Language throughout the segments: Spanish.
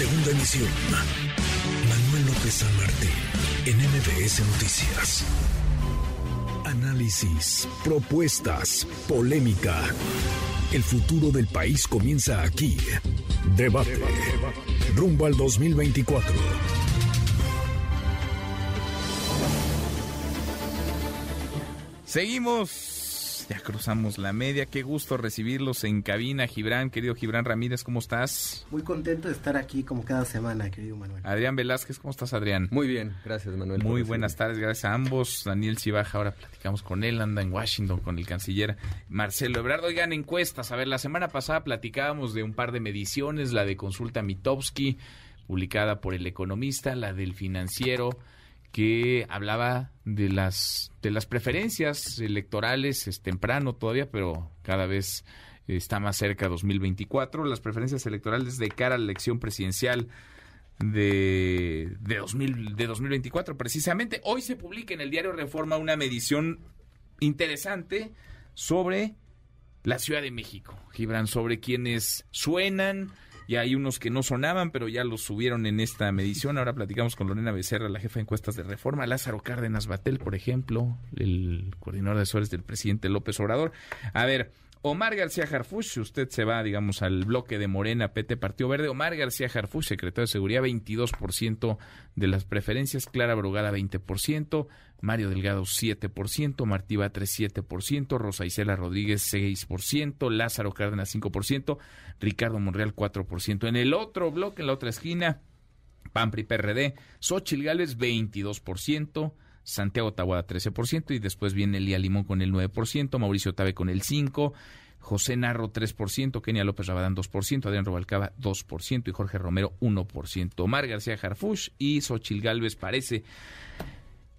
Segunda emisión. Manuel López San Martín, en MBS Noticias. Análisis, propuestas, polémica. El futuro del país comienza aquí. Debate. Rumbo al 2024. Seguimos ya cruzamos la media. Qué gusto recibirlos en cabina, Gibran. Querido Gibran Ramírez, ¿cómo estás? Muy contento de estar aquí como cada semana, querido Manuel. Adrián Velázquez, ¿cómo estás, Adrián? Muy bien, gracias, Manuel. Muy buenas tardes, gracias a ambos. Daniel Cibaja, ahora platicamos con él, anda en Washington con el canciller Marcelo Ebrard. Oigan, encuestas. A ver, la semana pasada platicábamos de un par de mediciones, la de consulta Mitowski, publicada por El Economista, la del financiero que hablaba de las de las preferencias electorales es temprano todavía pero cada vez está más cerca 2024 las preferencias electorales de cara a la elección presidencial de de, 2000, de 2024 precisamente. Hoy se publica en el diario Reforma una medición interesante sobre la Ciudad de México. Gibran sobre quienes suenan y hay unos que no sonaban, pero ya los subieron en esta medición. Ahora platicamos con Lorena Becerra, la jefa de encuestas de reforma, Lázaro Cárdenas Batel, por ejemplo, el coordinador de asesores del presidente López Obrador. A ver, Omar García Harfuch, usted se va, digamos, al bloque de Morena, PT, Partido Verde. Omar García Harfuch, secretario de Seguridad, 22% de las preferencias. Clara Brugada, 20%. Mario Delgado, 7%. Martí Batres, 7%. Rosa Isela Rodríguez, 6%. Lázaro Cárdenas, 5%. Ricardo Monreal, 4%. En el otro bloque, en la otra esquina, PAMPRI PRD, Xochil Gálvez, 22%. Santiago Tahuada 13% y después viene Elía Limón con el 9%, Mauricio Tabe con el 5%, José Narro 3%, Kenia López Rabadán 2%, Adrián Robalcaba 2% y Jorge Romero 1%. Omar García Jarfush y Xochil Gálvez parece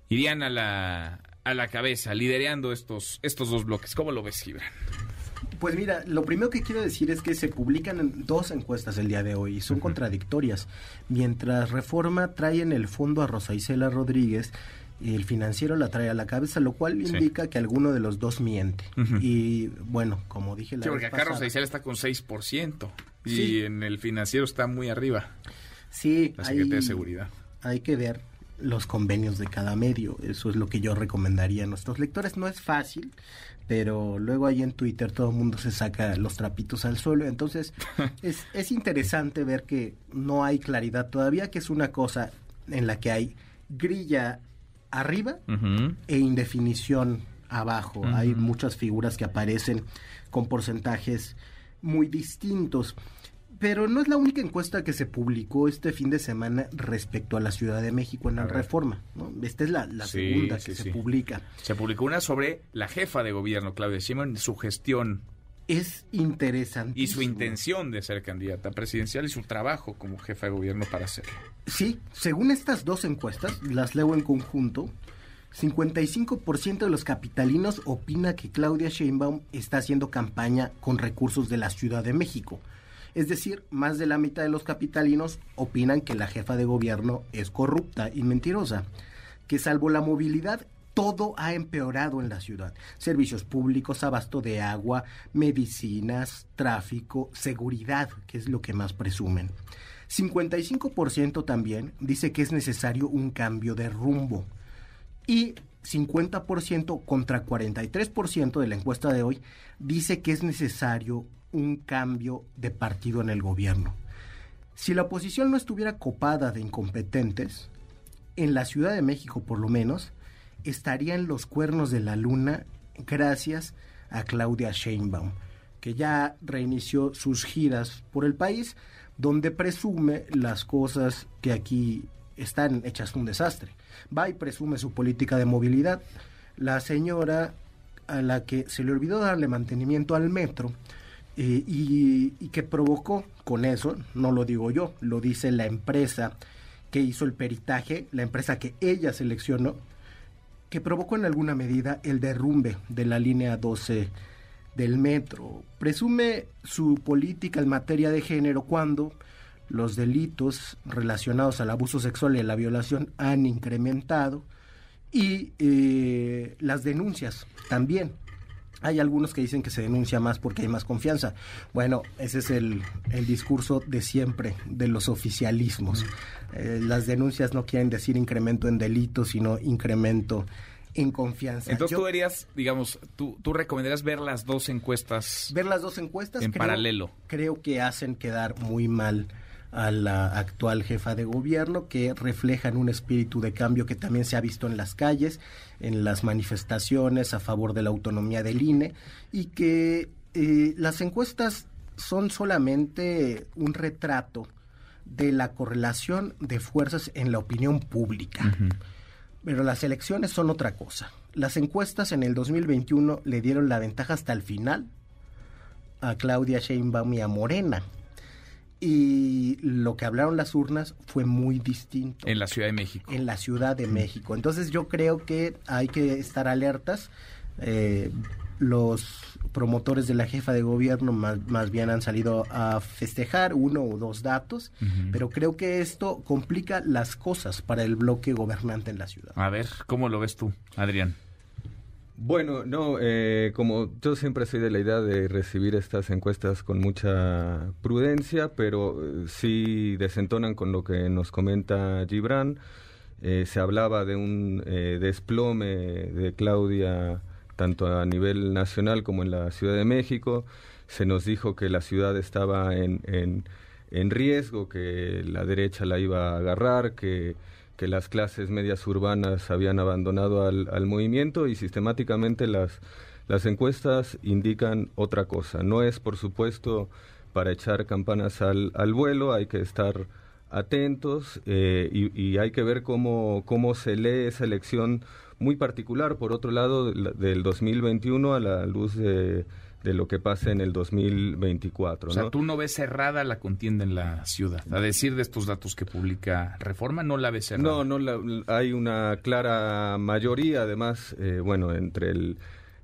irían a la, a la cabeza, liderando estos, estos dos bloques. ¿Cómo lo ves, Gibran? Pues mira, lo primero que quiero decir es que se publican dos encuestas el día de hoy y son contradictorias. Mientras Reforma trae en el fondo a Rosa Isela Rodríguez, el financiero la trae a la cabeza, lo cual indica que alguno de los dos miente. Y bueno, como dije la sí, porque acá Rosa Isela está con 6% y en el financiero está muy arriba. Sí, la Secretaría de Seguridad. Hay que ver los convenios de cada medio. Eso es lo que yo recomendaría a nuestros lectores. No es fácil, pero luego ahí en Twitter todo el mundo se saca los trapitos al suelo. Entonces es, es interesante ver que no hay claridad todavía, que es una cosa en la que hay grilla arriba e indefinición abajo. Hay muchas figuras que aparecen con porcentajes muy distintos. Pero no es la única encuesta que se publicó este fin de semana respecto a la Ciudad de México en la reforma. Esta es la, segunda que se publica. Se publicó una sobre la jefa de gobierno, Claudia Sheinbaum, su gestión es interesante. Y su intención de ser candidata presidencial y su trabajo como jefa de gobierno para hacerlo. Sí, según estas dos encuestas, las leo en conjunto, 55% de los capitalinos opina que Claudia Sheinbaum está haciendo campaña con recursos de la Ciudad de México. Es decir, más de la mitad de los capitalinos opinan que la jefa de gobierno es corrupta y mentirosa, que salvo la movilidad todo ha empeorado en la ciudad. Servicios públicos, abasto de agua, medicinas, tráfico, seguridad, que es lo que más presumen. 55% también dice que es necesario un cambio de rumbo. Y 50% contra 43% de la encuesta de hoy dice que es necesario un cambio de partido en el gobierno. Si la oposición no estuviera copada de incompetentes, en la Ciudad de México por lo menos, estaría en los cuernos de la luna gracias a Claudia Sheinbaum, que ya reinició sus giras por el país, donde presume las cosas que aquí están hechas un desastre. Va y presume su política de movilidad. La señora a la que se le olvidó darle mantenimiento al metro eh, y, y que provocó con eso, no lo digo yo, lo dice la empresa que hizo el peritaje, la empresa que ella seleccionó, que provocó en alguna medida el derrumbe de la línea 12 del metro. Presume su política en materia de género cuando los delitos relacionados al abuso sexual y a la violación han incrementado y eh, las denuncias también. Hay algunos que dicen que se denuncia más porque hay más confianza. Bueno, ese es el, discurso de siempre de los oficialismos. Eh, las denuncias no quieren decir incremento en delitos, sino incremento en confianza. Entonces tú verías, digamos, tú, tú recomendarías ver las dos encuestas. Ver las dos encuestas. En paralelo. Creo que hacen quedar muy mal a la actual jefa de gobierno, que reflejan un espíritu de cambio que también se ha visto en las calles, en las manifestaciones a favor de la autonomía del INE, y que eh, las encuestas son solamente un retrato de la correlación de fuerzas en la opinión pública. Pero las elecciones son otra cosa. Las encuestas en el 2021 le dieron la ventaja hasta el final a Claudia Sheinbaum y a Morena. Y lo que hablaron las urnas fue muy distinto. En la Ciudad de México. En la Ciudad de México. Entonces yo creo que hay que estar alertas. Eh, los promotores de la jefa de gobierno más, bien han salido a festejar uno o dos datos, pero creo que esto complica las cosas para el bloque gobernante en la ciudad. A ver, ¿cómo lo ves tú, Adrián? Bueno, no, eh, como yo siempre soy de la idea de recibir estas encuestas con mucha prudencia, pero eh, sí desentonan con lo que nos comenta Gibran. Eh, se hablaba de un desplome de Claudia tanto a nivel nacional como en la Ciudad de México. Se nos dijo que la ciudad estaba en, en, riesgo, que la derecha la iba a agarrar, que, que las clases medias urbanas habían abandonado al, al movimiento y sistemáticamente las, las encuestas indican otra cosa. No es, por supuesto, para echar campanas al, al vuelo, hay que estar atentos eh, y, y, hay que ver cómo, cómo se lee esa elección muy particular, por otro lado, del 2021 a la luz de, lo que pasa en el 2024. O sea, tú no ves cerrada la contienda en la ciudad. A decir de estos datos que publica Reforma, no la ves cerrada. No, no la, hay una clara mayoría, además, eh, bueno, entre el...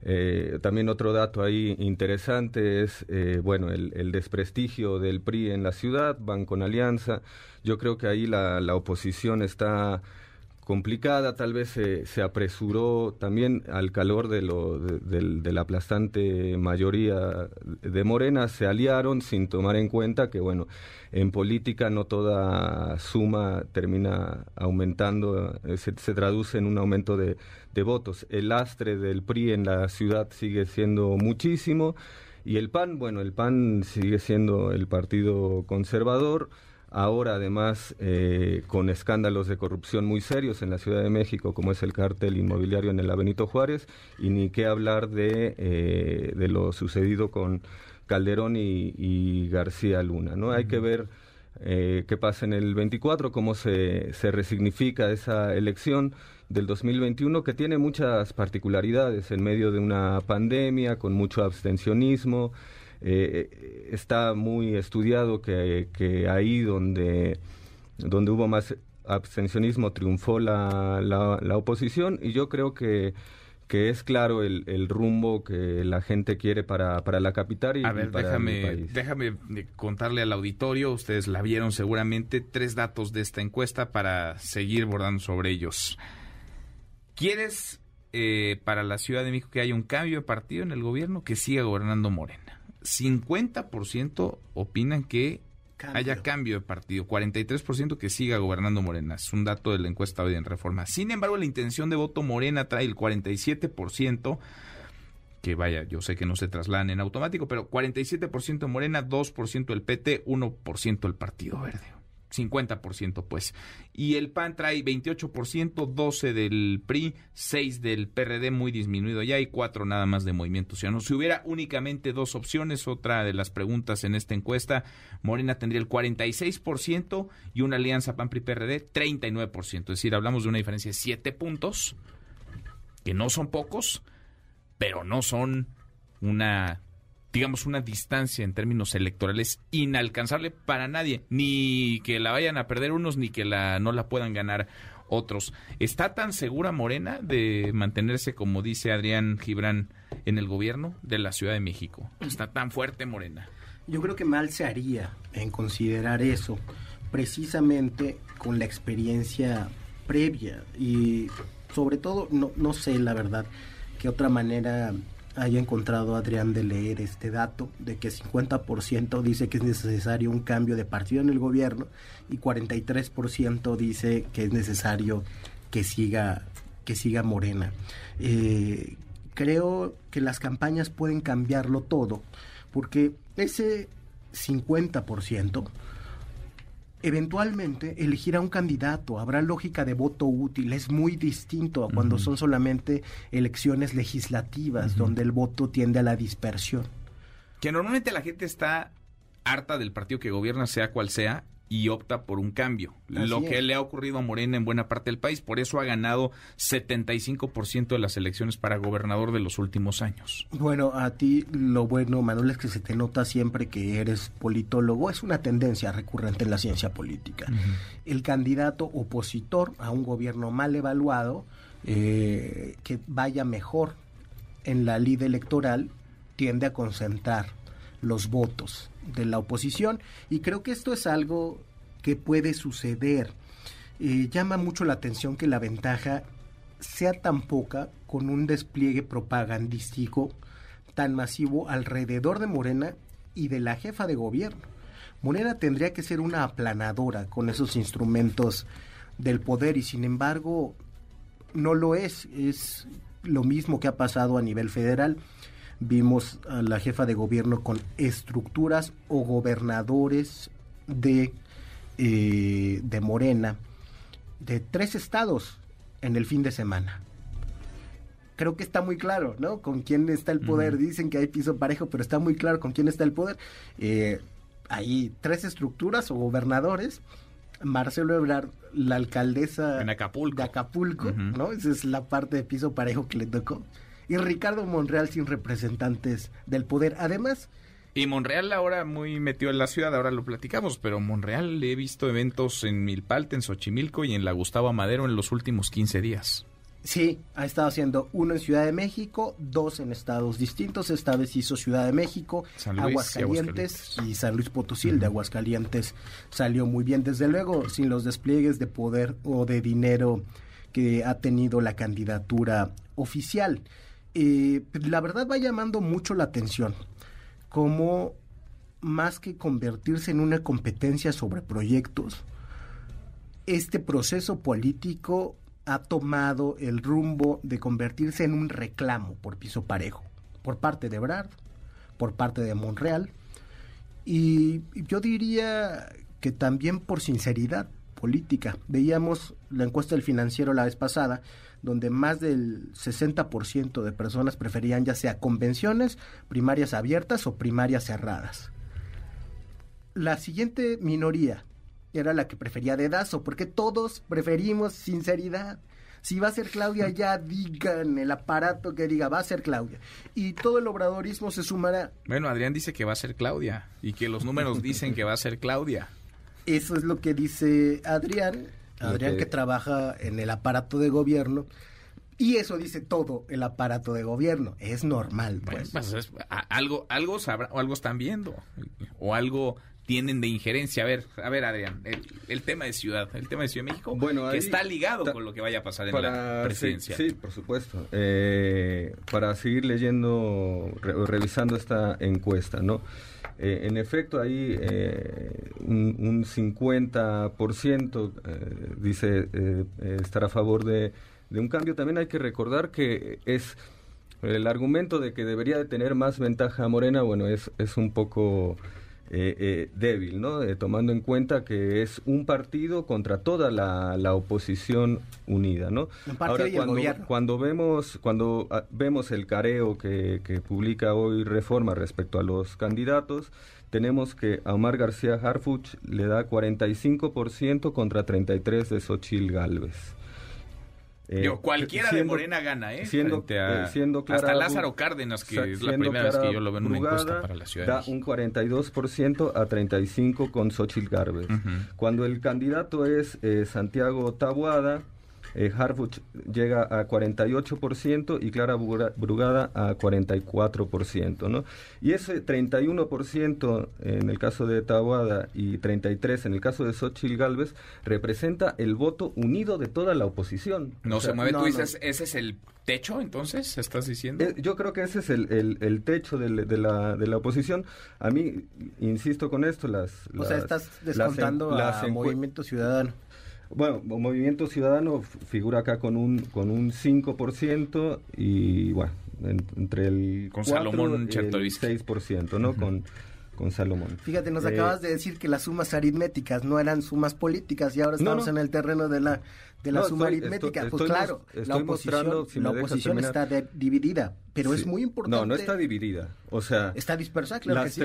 Eh, también otro dato ahí interesante es, eh, bueno, el, desprestigio del PRI en la ciudad, van con alianza. Yo creo que ahí la, la oposición está complicada, tal vez se, apresuró también al calor de, lo, de, la aplastante mayoría de Morena, se aliaron sin tomar en cuenta que, bueno, en política no toda suma termina aumentando, eh, se, traduce en un aumento de, de votos. El lastre del PRI en la ciudad sigue siendo muchísimo y el PAN, bueno, el PAN sigue siendo el partido conservador ahora además eh, con escándalos de corrupción muy serios en la Ciudad de México, como es el cártel inmobiliario en el Avenito Juárez, y ni qué hablar de, eh, de lo sucedido con Calderón y, García Luna. ¿no? Hay que ver eh, qué pasa en el 24, cómo se, se resignifica esa elección del 2021 que tiene muchas particularidades en medio de una pandemia, con mucho abstencionismo, eh, está muy estudiado que, que, ahí donde, donde hubo más abstencionismo triunfó la, la, oposición y yo creo que que es claro el, el, rumbo que la gente quiere para, para la capital y, A ver, déjame, déjame contarle al auditorio, ustedes la vieron seguramente, tres datos de esta encuesta para seguir bordando sobre ellos. ¿Quieres eh, para la Ciudad de México que haya un cambio de partido en el gobierno que siga gobernando Morena? 50% opinan que haya cambio de partido, 43% que siga gobernando Morena. Es un dato de la encuesta hoy en Reforma. Sin embargo, la intención de voto Morena trae el 47%, que vaya, yo sé que no se trasladan en automático, pero 47% Morena, 2% el PT, 1% el Partido Verde. 50% pues. Y el PAN trae 28%, 12 del PRI, 6 del PRD muy disminuido ya y 4 nada más de Movimiento Ciudadano. Si hubiera únicamente dos opciones, otra de las preguntas en esta encuesta, Morena tendría el 46% y una alianza PAN-PRI-PRD 39%. Es decir, hablamos de una diferencia de 7 puntos, que no son pocos, pero no son una digamos, una distancia en términos electorales inalcanzable para nadie, ni que la vayan a perder unos, ni que la no la puedan ganar otros. ¿Está tan segura Morena de mantenerse, como dice Adrián Gibran, en el gobierno de la Ciudad de México? ¿Está tan fuerte Morena? Yo creo que mal se haría en considerar eso, precisamente con la experiencia previa y sobre todo, no, no sé la verdad, qué otra manera haya encontrado Adrián de leer este dato de que 50% dice que es necesario un cambio de partido en el gobierno y 43% dice que es necesario que siga que siga Morena. Eh, creo que las campañas pueden cambiarlo todo, porque ese 50% eventualmente elegirá un candidato, habrá lógica de voto útil, es muy distinto a cuando son solamente elecciones legislativas, donde el voto tiende a la dispersión. Que normalmente la gente está harta del partido que gobierna, sea cual sea, y opta por un cambio. lo que le ha ocurrido a Morena en buena parte del país, por eso ha ganado 75% de las elecciones para gobernador de los últimos años. Bueno, a ti lo bueno, Manuel, es que se te nota siempre que eres politólogo, es una tendencia recurrente en la ciencia política. El candidato opositor a un gobierno mal evaluado, eh, que vaya mejor en la lid electoral, tiende a concentrar los votos de la oposición y creo que esto es algo que puede suceder. Eh, llama mucho la atención que la ventaja sea tan poca con un despliegue propagandístico tan masivo alrededor de Morena y de la jefa de gobierno. Morena tendría que ser una aplanadora con esos instrumentos del poder y sin embargo no lo es. Es lo mismo que ha pasado a nivel federal vimos a la jefa de gobierno con estructuras o gobernadores de, eh, de Morena de tres estados en el fin de semana. Creo que está muy claro, ¿no? Con quién está el poder. Dicen que hay piso parejo, pero está muy claro con quién está el poder. Eh, hay tres estructuras o gobernadores. Marcelo Ebrard, la alcaldesa en Acapulco. de Acapulco, ¿no? Esa es la parte de piso parejo que le tocó y Ricardo Monreal sin representantes del poder. Además... Y Monreal ahora muy metido en la ciudad, ahora lo platicamos, pero Monreal le he visto eventos en Milpalte, en Xochimilco y en la Gustavo Madero en los últimos 15 días. Sí, ha estado haciendo uno en Ciudad de México, dos en estados distintos. Esta vez hizo Ciudad de México, Aguascalientes, y, San Luis Potosí. de Aguascalientes salió muy bien, desde luego, sin los despliegues de poder o de dinero que ha tenido la candidatura oficial. La verdad va llamando mucho la atención como más que convertirse en una competencia sobre proyectos, este proceso político ha tomado el rumbo de convertirse en un reclamo por piso parejo, por parte de Brad, por parte de Monreal, y yo diría que también por sinceridad política. Veíamos la encuesta del financiero la vez pasada, donde más del 60% de personas preferían ya sea convenciones, primarias abiertas o primarias cerradas. La siguiente minoría era la que prefería dedazo, porque todos preferimos sinceridad. Si va a ser Claudia, ya digan el aparato que diga, va a ser Claudia. Y todo el obradorismo se sumará. Bueno, Adrián dice que va a ser Claudia y que los números dicen que va a ser Claudia. Eso es lo que dice Adrián Adrián que trabaja en el aparato de gobierno. Y eso dice todo el aparato de gobierno. Es normal, pues. pues algo, algo sabrá, o algo están viendo, o algo tienen de injerencia. A ver, a ver, Adrián, el, tema de ciudad, el tema de Ciudad de México, bueno, que está ligado con lo que vaya a pasar en la presidencia. Sí, por supuesto. Eh, para seguir leyendo, revisando esta encuesta, ¿no? Eh, en efecto, ahí eh, un, 50% eh, dice estar a favor de, un cambio. También hay que recordar que es el argumento de que debería de tener más ventaja Morena, bueno, es, es un poco eh, eh, débil, ¿no? Eh, tomando en cuenta que es un partido contra toda la, oposición unida, ¿no? Ahora cuando, cuando vemos cuando ah, vemos el careo que, publica hoy Reforma respecto a los candidatos, tenemos que a Omar García Harfuch le da 45% contra 33 de Xochil Gálvez. Eh, cualquiera de Morena gana, ¿eh? Siendo, eh, siendo hasta Lázaro Cárdenas, que es la primera vez que yo lo veo en una encuesta para la ciudad. Da un 42% a 35% con Xochitl Garbes. Cuando el candidato es eh, Santiago Tabuada, eh, Harfuch llega a 48% y Clara Brugada a 44%, ¿no? Y ese 31% en el caso de Taboada y 33% en el caso de Xochitl Galvez representa el voto unido de toda la oposición. No se mueve, tú dices, ese es el ¿Techo, entonces, estás diciendo? Eh, yo creo que ese es el, el, techo de, la, de la oposición. A mí, insisto con esto, las... O sea, estás descontando a Movimiento Ciudadano. Bueno, Movimiento Ciudadano figura acá con un, con un 5% y, bueno, entre el... Con Salomón y el 6%, ¿no? Con con Salomón. Fíjate, nos eh, acabas de decir que las sumas aritméticas no eran sumas políticas y ahora estamos en el terreno de la de la suma aritmética. pues claro, la oposición, la oposición está dividida, pero es muy importante. No, no está dividida. O sea, está dispersa, claro que sí.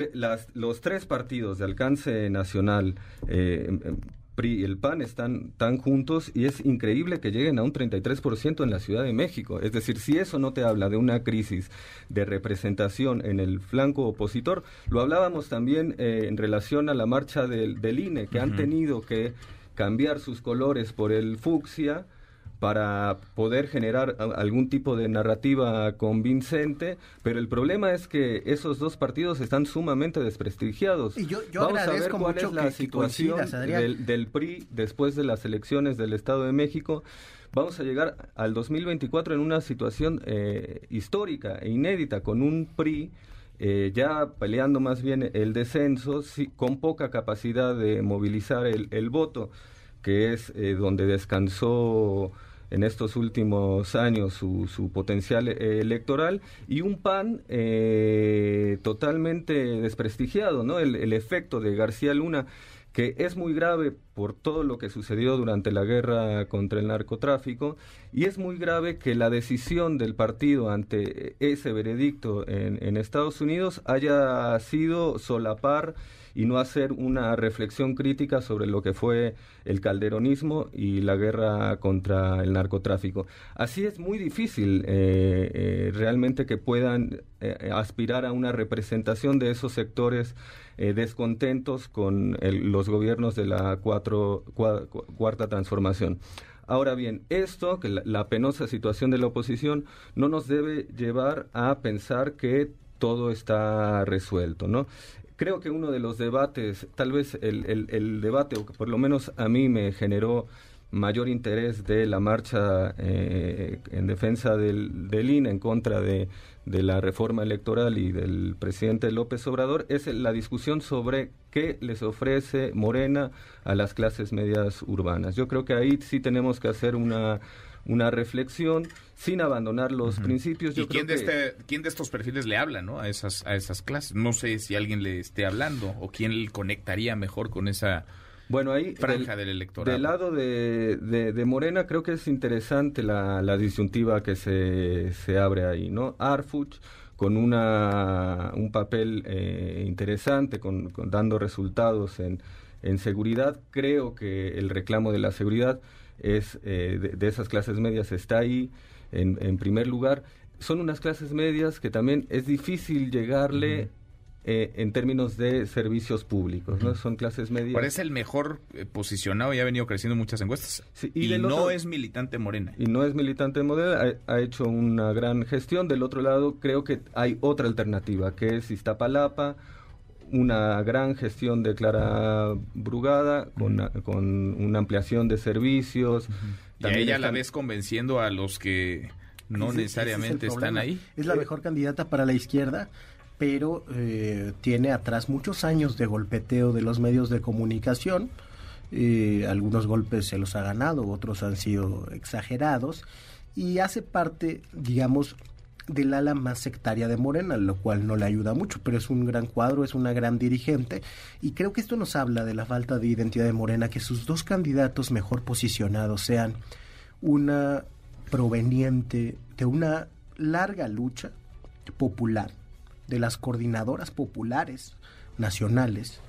los tres partidos de alcance nacional eh, em, em, PRI y el PAN están tan juntos y es increíble que lleguen a un 33% en la Ciudad de México. Es decir, si eso no te habla de una crisis de representación en el flanco opositor, lo hablábamos también eh, en relación a la marcha del, INE, que han tenido que cambiar sus colores por el fucsia para poder generar algún tipo de narrativa convincente, pero el problema es que esos dos partidos están sumamente desprestigiados. Y yo, Vamos a ver cuál es la situación del, PRI después de las elecciones del Estado de México. Vamos a llegar al 2024 en una situación eh, histórica e inédita, con un PRI eh, ya peleando más bien el descenso, con poca capacidad de movilizar el, voto, que es eh, donde descansó en estos últimos años su, su potencial eh, electoral y un PAN eh, totalmente desprestigiado, ¿no? El, el, efecto de García Luna que es muy grave por todo lo que sucedió durante la guerra contra el narcotráfico y es muy grave que la decisión del partido ante ese veredicto en, en Estados Unidos haya sido solapar y no hacer una reflexión crítica sobre lo que fue el calderonismo y la guerra contra el narcotráfico. Así es muy difícil eh, eh, realmente que puedan eh, aspirar a una representación de esos sectores descontentos con los gobiernos de la cuatro, cuarta transformación. Ahora bien, esto, que la, la, penosa situación de la oposición, no nos debe llevar a pensar que todo está resuelto, ¿no? Creo que uno de los debates, tal vez el, el, debate, o que por lo menos a mí me generó mayor interés de la marcha eh, en defensa del, del INE en contra de, de, la reforma electoral y del presidente López Obrador es la discusión sobre qué les ofrece Morena a las clases medias urbanas. Yo creo que ahí sí tenemos que hacer una una reflexión sin abandonar los principios. ¿Y quién, de este, quién de estos perfiles le habla ¿no? a, esas, a esas clases? No sé si alguien le esté hablando o quién conectaría mejor con esa bueno, ahí, franja del, electorado. Del lado de, de, Morena creo que es interesante la, la disyuntiva que se, se abre ahí, ¿no? Arfuch con una, un papel eh, interesante, con, dando resultados en, en seguridad. Creo que el reclamo de la seguridad es eh, de, esas clases medias está ahí en, en, primer lugar. Son unas clases medias que también es difícil llegarle eh, en términos de servicios públicos, ¿no? Son clases medias. Parece el mejor eh, posicionado y ha venido creciendo muchas encuestas. y, no es militante Morena. Y no es militante Morena, ha, hecho una gran gestión. Del otro lado, creo que hay otra alternativa, que es Iztapalapa una gran gestión de Clara Brugada con, con una ampliación de servicios. ¿Y a ella la ves convenciendo a los que no necesariamente están ahí? Es la mejor candidata para la izquierda, pero eh, tiene atrás muchos años de golpeteo de los medios de comunicación. Eh, algunos golpes se los ha ganado, otros han sido exagerados y hace parte, digamos, del ala más sectaria de Morena, lo cual no le ayuda mucho, pero es un gran cuadro, es una gran dirigente y creo que esto nos habla de la falta de identidad de Morena, que sus dos candidatos mejor posicionados sean una proveniente de una larga lucha popular, de las coordinadoras populares nacionales,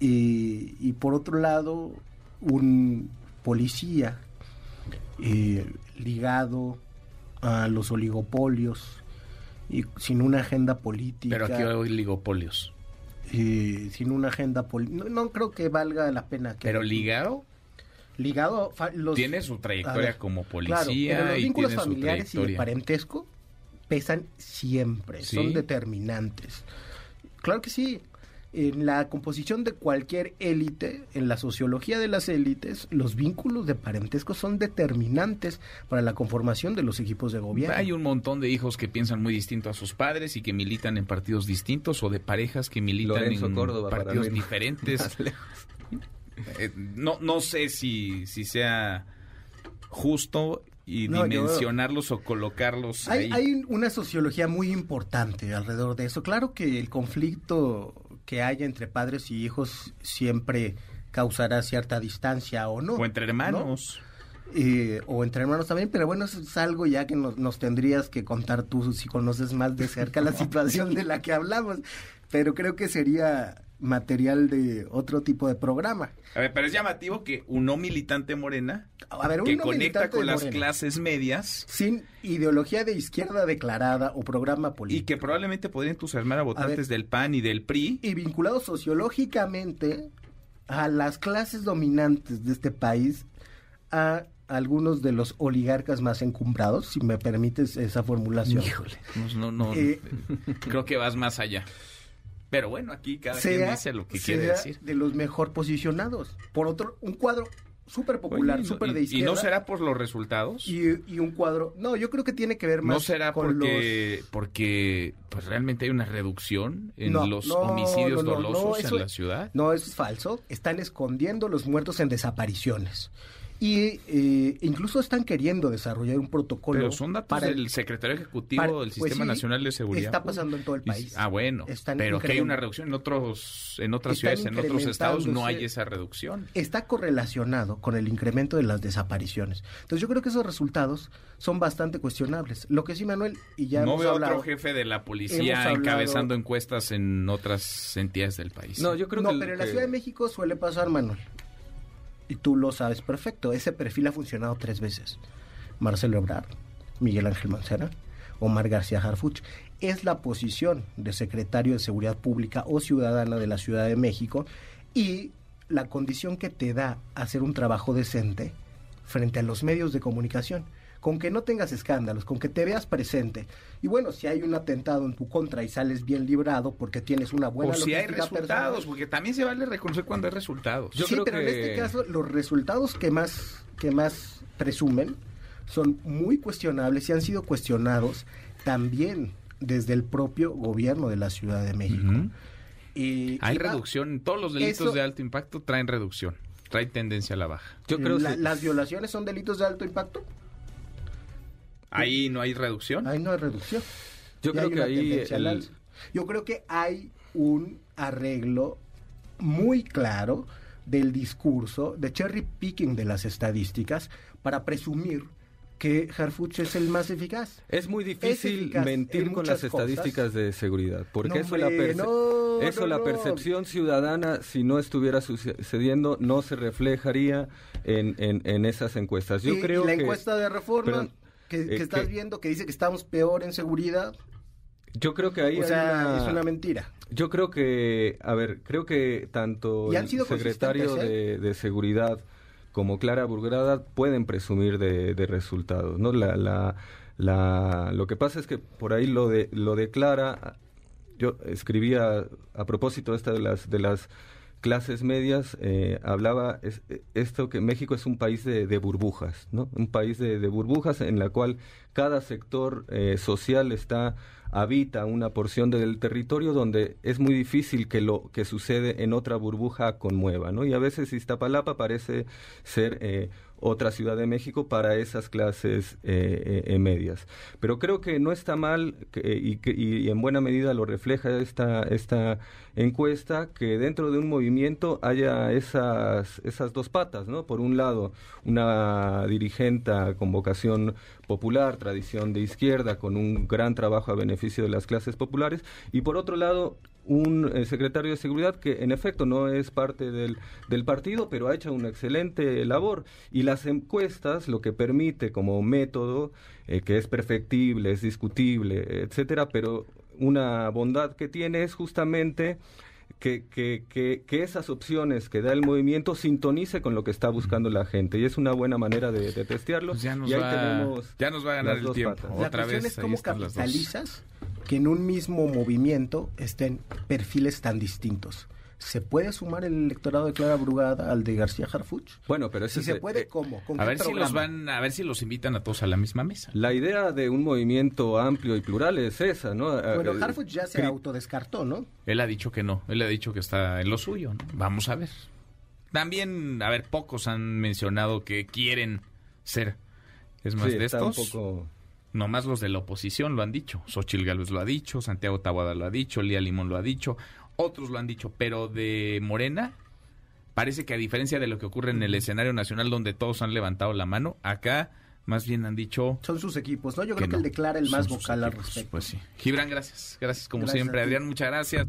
y, por otro lado un policía eh, ligado a los oligopolios y sin una agenda política. Pero aquí hay oligopolios. y sin una agenda política. No, creo que valga la pena. Que ¿Pero ligado? Ligado. Los, tiene su trayectoria como policía. los vínculos familiares y de parentesco pesan siempre, son determinantes. Claro que sí. En la composición de cualquier élite, en la sociología de las élites, los vínculos de parentesco son determinantes para la conformación de los equipos de gobierno. Hay un montón de hijos que piensan muy distinto a sus padres y que militan en partidos distintos o de parejas que militan en partidos diferentes. Eh, no, no sé si, si sea justo y dimensionarlos o colocarlos hay, Hay una sociología muy importante alrededor de eso. Claro que el conflicto que haya entre padres y hijos siempre causará cierta distancia o no. O entre hermanos. o entre hermanos también, pero bueno, eso es algo ya que nos, nos, tendrías que contar tú si conoces más de cerca la situación de la que hablamos, pero creo que sería material de otro tipo de programa. A ver, pero es llamativo que un no militante morena que conecta con las clases medias sin ideología de izquierda declarada o programa político y que probablemente podría entusiasmar a votantes del PAN y del PRI y vinculado sociológicamente a las clases dominantes de este país a algunos de los oligarcas más encumbrados, si me permites esa formulación. Híjole, no, no, eh, creo que vas más allá. Pero bueno, aquí cada quien dice lo que quiere decir. De los mejor posicionados. Por otro, un cuadro súper popular, súper de izquierda. ¿Y no será por los resultados? Y, un cuadro... No, yo creo que tiene que ver más ¿No será porque, porque pues realmente hay una reducción en los homicidios dolosos en la ciudad? No, eso es falso. Están escondiendo los muertos en desapariciones y eh, incluso están queriendo desarrollar un protocolo. Pero son datos para del secretario ejecutivo del pues Sistema Nacional de Seguridad. Está pasando en todo el país. ah, bueno. pero que hay una reducción en otros en otras ciudades, en otros estados no hay esa reducción. Está correlacionado con el incremento de las desapariciones. Entonces yo creo que esos resultados son bastante cuestionables. Lo que sí, Manuel, y ya no veo otro jefe de la policía encabezando encuestas en otras entidades del país. No, yo creo no, pero en la Ciudad de México suele pasar, Manuel y tú lo sabes perfecto. Ese perfil ha funcionado tres veces. Marcelo Ebrard, Miguel Ángel Mancera, Omar García Harfuch. Es la posición de secretario de Seguridad Pública o ciudadana de la Ciudad de México y la condición que te da hacer un trabajo decente frente a los medios de comunicación con que no tengas escándalos, con que te veas presente. Y bueno, si hay un atentado en tu contra y sales bien librado porque tienes una buena o si hay resultados, porque también se vale reconocer cuando hay resultados. Yo sí, pero en este caso los resultados que más que más presumen son muy cuestionables y han sido cuestionados también desde el propio gobierno de la Ciudad de México. y, hay reducción, todos los delitos de alto impacto traen reducción, traen tendencia a la baja. Yo creo que... ¿Las violaciones son delitos de alto impacto? Ahí no hay reducción. Ahí no hay reducción. Yo creo que ahí yo creo que hay un arreglo muy claro del discurso de cherry picking de las estadísticas para presumir que Harfuch es el más eficaz. Es muy difícil mentir con las estadísticas de seguridad, porque eso, la, eso la percepción ciudadana, si no estuviera sucediendo, no se reflejaría en, en, esas encuestas. Yo creo la que, encuesta de reforma que, eh, estás viendo que dice que estamos peor en seguridad. Yo creo que ahí o sea, es una mentira. Yo creo que, a ver, creo que tanto el secretario ¿eh? de, seguridad como Clara Burgrada pueden presumir de, resultados, ¿no? La, la, la, lo que pasa es que por ahí lo de lo declara. Yo escribía a propósito esta de las de las clases medias eh, hablaba esto que México es un país de, burbujas, ¿no? Un país de, burbujas en la cual cada sector eh, social está habita una porción del territorio donde es muy difícil que lo que sucede en otra burbuja conmueva, ¿no? Y a veces Iztapalapa parece ser eh, otra Ciudad de México para esas clases eh, eh, medias. Pero creo que no está mal y, y, en buena medida lo refleja esta, esta encuesta que dentro de un movimiento haya esas, esas dos patas, ¿no? Por un lado, una dirigente con vocación popular, tradición de izquierda, con un gran trabajo a beneficio de las clases populares, y por otro lado, un eh, secretario de seguridad que en efecto no es parte del, del, partido, pero ha hecho una excelente labor. Y las encuestas lo que permite como método, eh, que es perfectible, es discutible, etcétera, pero una bondad que tiene es justamente que, que, que, esas opciones que da el movimiento sintonice con lo que está buscando la gente y es una buena manera de, testearlo. Pues ya, nos y va, ya nos va a ganar el tiempo. Otra la vez. Es cómo capitalizas que en un mismo movimiento estén perfiles tan distintos. ¿Se puede sumar el electorado de Clara Brugada al de García Harfuch? Bueno, pero si se puede, eh, ¿cómo? a ver si los van, a ver si los invitan a todos a la misma mesa. La idea de un movimiento amplio y plural es esa, ¿no? Bueno, Harfuch ya se autodescartó, ¿no? Él ha dicho que no, él ha dicho que está en lo suyo, ¿no? Vamos a ver. También, a ver, pocos han mencionado que quieren ser. Es más, de estos, un poco... nomás los de la oposición lo han dicho. Xochil Gálvez lo ha dicho, Santiago Taboada lo ha dicho, Lía Limón lo ha dicho otros lo han dicho, pero de Morena, parece que a diferencia de lo que ocurre en el escenario nacional donde todos han levantado la mano, acá más bien han dicho... Son sus equipos, ¿no? Yo creo que, él declara el más vocal al respecto. Pues sí. Gibran, gracias. Gracias como siempre. Adrián, muchas gracias.